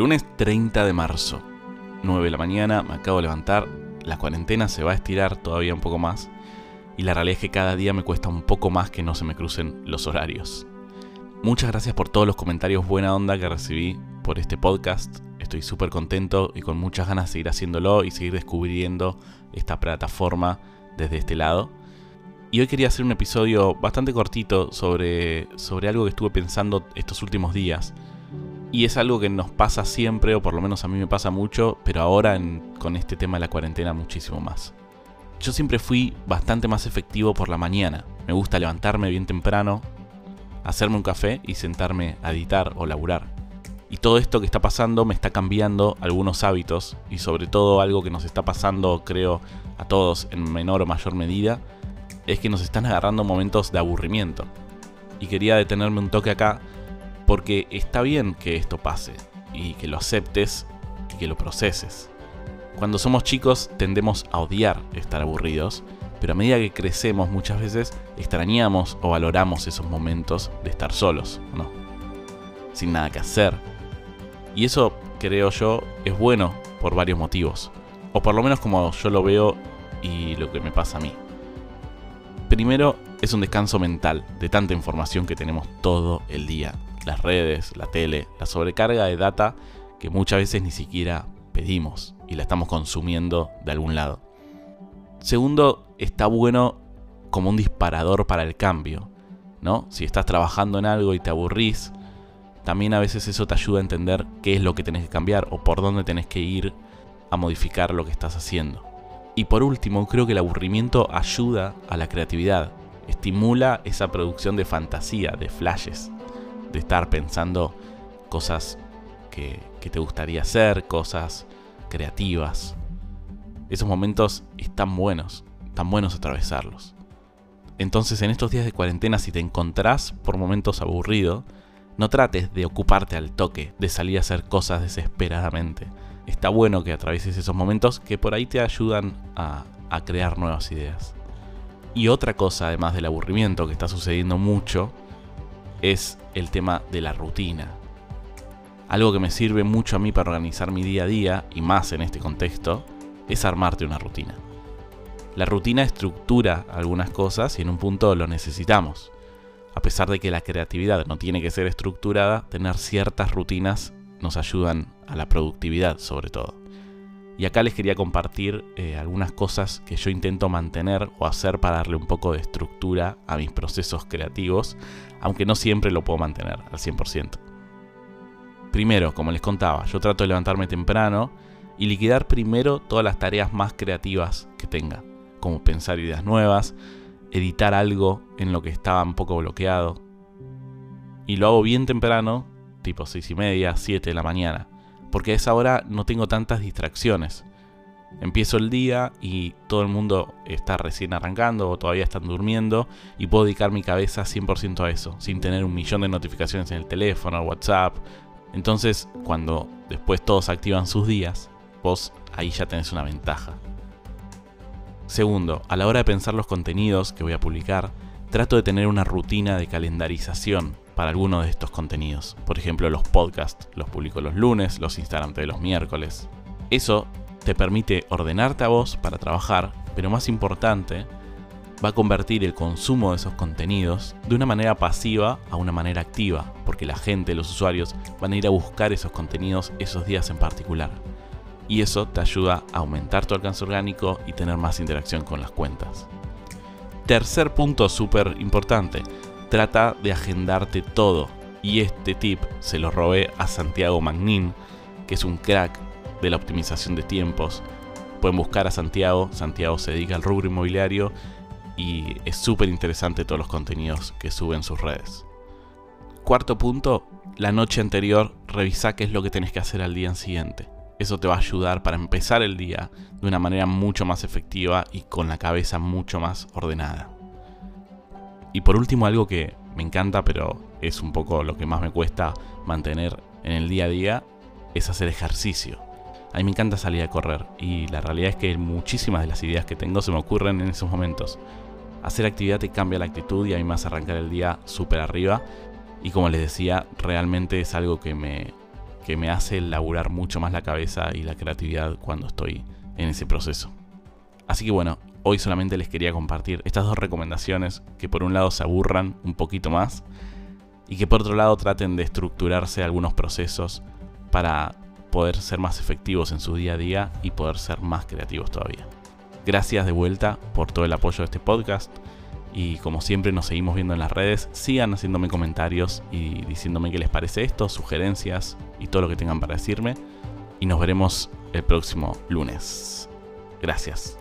Lunes 30 de marzo, 9 de la mañana, me acabo de levantar, la cuarentena se va a estirar todavía un poco más y la realidad es que cada día me cuesta un poco más que no se me crucen los horarios. Muchas gracias por todos los comentarios buena onda que recibí por este podcast. Estoy súper contento y con muchas ganas de seguir haciéndolo y seguir descubriendo esta plataforma desde este lado. Y hoy quería hacer un episodio bastante cortito sobre, sobre algo que estuve pensando estos últimos días. Y es algo que nos pasa siempre, o por lo menos a mí me pasa mucho, pero ahora con este tema de la cuarentena muchísimo más. Yo siempre fui bastante más efectivo por la mañana. Me gusta levantarme bien temprano, hacerme un café y sentarme a editar o laburar. Y todo esto que está pasando me está cambiando algunos hábitos y sobre todo algo que nos está pasando creo a todos en menor o mayor medida es que nos están agarrando momentos de aburrimiento. Y quería detenerme un toque acá porque está bien que esto pase y que lo aceptes y que lo proceses. Cuando somos chicos tendemos a odiar estar aburridos, pero a medida que crecemos muchas veces extrañamos o valoramos esos momentos de estar solos, ¿no? Sin nada que hacer. Y eso, creo yo, es bueno por varios motivos. O por lo menos como yo lo veo y lo que me pasa a mí. Primero, es un descanso mental de tanta información que tenemos todo el día. Las redes, la tele, la sobrecarga de data que muchas veces ni siquiera pedimos y la estamos consumiendo de algún lado. Segundo, está bueno como un disparador para el cambio, ¿no? Si estás trabajando en algo y te aburrís, también a veces eso te ayuda a entender qué es lo que tenés que cambiar o por dónde tenés que ir a modificar lo que estás haciendo. Y por último, creo que el aburrimiento ayuda a la creatividad, estimula esa producción de fantasía, de flashes, de estar pensando cosas que, te gustaría hacer, cosas creativas. Esos momentos están buenos, están buenos atravesarlos. Entonces en estos días de cuarentena si te encontrás por momentos aburrido, no trates de ocuparte al toque, de salir a hacer cosas desesperadamente está bueno que atravieses esos momentos que por ahí te ayudan a, crear nuevas ideas. Y otra cosa, además del aburrimiento que está sucediendo mucho, es el tema de la rutina. Algo que me sirve mucho a mí para organizar mi día a día, y más en este contexto, es armarte una rutina. La rutina estructura algunas cosas y en un punto lo necesitamos. A pesar de que la creatividad no tiene que ser estructurada, tener ciertas rutinas nos ayudan a la productividad sobre todo. Y acá les quería compartir eh, algunas cosas que yo intento mantener o hacer para darle un poco de estructura a mis procesos creativos, aunque no siempre lo puedo mantener al 100%. Primero, como les contaba, yo trato de levantarme temprano y liquidar primero todas las tareas más creativas que tenga, como pensar ideas nuevas, editar algo en lo que estaba un poco bloqueado. Y lo hago bien temprano tipo 6 y media, 7 de la mañana, porque a esa hora no tengo tantas distracciones. Empiezo el día y todo el mundo está recién arrancando o todavía están durmiendo y puedo dedicar mi cabeza 100% a eso, sin tener un millón de notificaciones en el teléfono, WhatsApp. Entonces, cuando después todos activan sus días, vos ahí ya tenés una ventaja. Segundo, a la hora de pensar los contenidos que voy a publicar, trato de tener una rutina de calendarización para alguno de estos contenidos. Por ejemplo, los podcasts los publico los lunes, los Instagram de los miércoles. Eso te permite ordenarte a vos para trabajar, pero más importante, va a convertir el consumo de esos contenidos de una manera pasiva a una manera activa, porque la gente, los usuarios, van a ir a buscar esos contenidos esos días en particular. Y eso te ayuda a aumentar tu alcance orgánico y tener más interacción con las cuentas. Tercer punto súper importante, trata de agendarte todo. Y este tip se lo robé a Santiago Magnin, que es un crack de la optimización de tiempos. Pueden buscar a Santiago, Santiago se dedica al rubro inmobiliario y es súper interesante todos los contenidos que sube en sus redes. Cuarto punto, la noche anterior revisa qué es lo que tenés que hacer al día siguiente. Eso te va a ayudar para empezar el día de una manera mucho más efectiva y con la cabeza mucho más ordenada. Y por último, algo que me encanta, pero es un poco lo que más me cuesta mantener en el día a día, es hacer ejercicio. A mí me encanta salir a correr y la realidad es que muchísimas de las ideas que tengo se me ocurren en esos momentos. Hacer actividad te cambia la actitud y a mí me hace arrancar el día súper arriba. Y como les decía, realmente es algo que me, que me hace laburar mucho más la cabeza y la creatividad cuando estoy en ese proceso. Así que bueno, hoy solamente les quería compartir estas dos recomendaciones que por un lado se aburran un poquito más y que por otro lado traten de estructurarse algunos procesos para poder ser más efectivos en su día a día y poder ser más creativos todavía. Gracias de vuelta por todo el apoyo de este podcast y como siempre nos seguimos viendo en las redes, sigan haciéndome comentarios y diciéndome qué les parece esto, sugerencias y todo lo que tengan para decirme y nos veremos el próximo lunes. Gracias.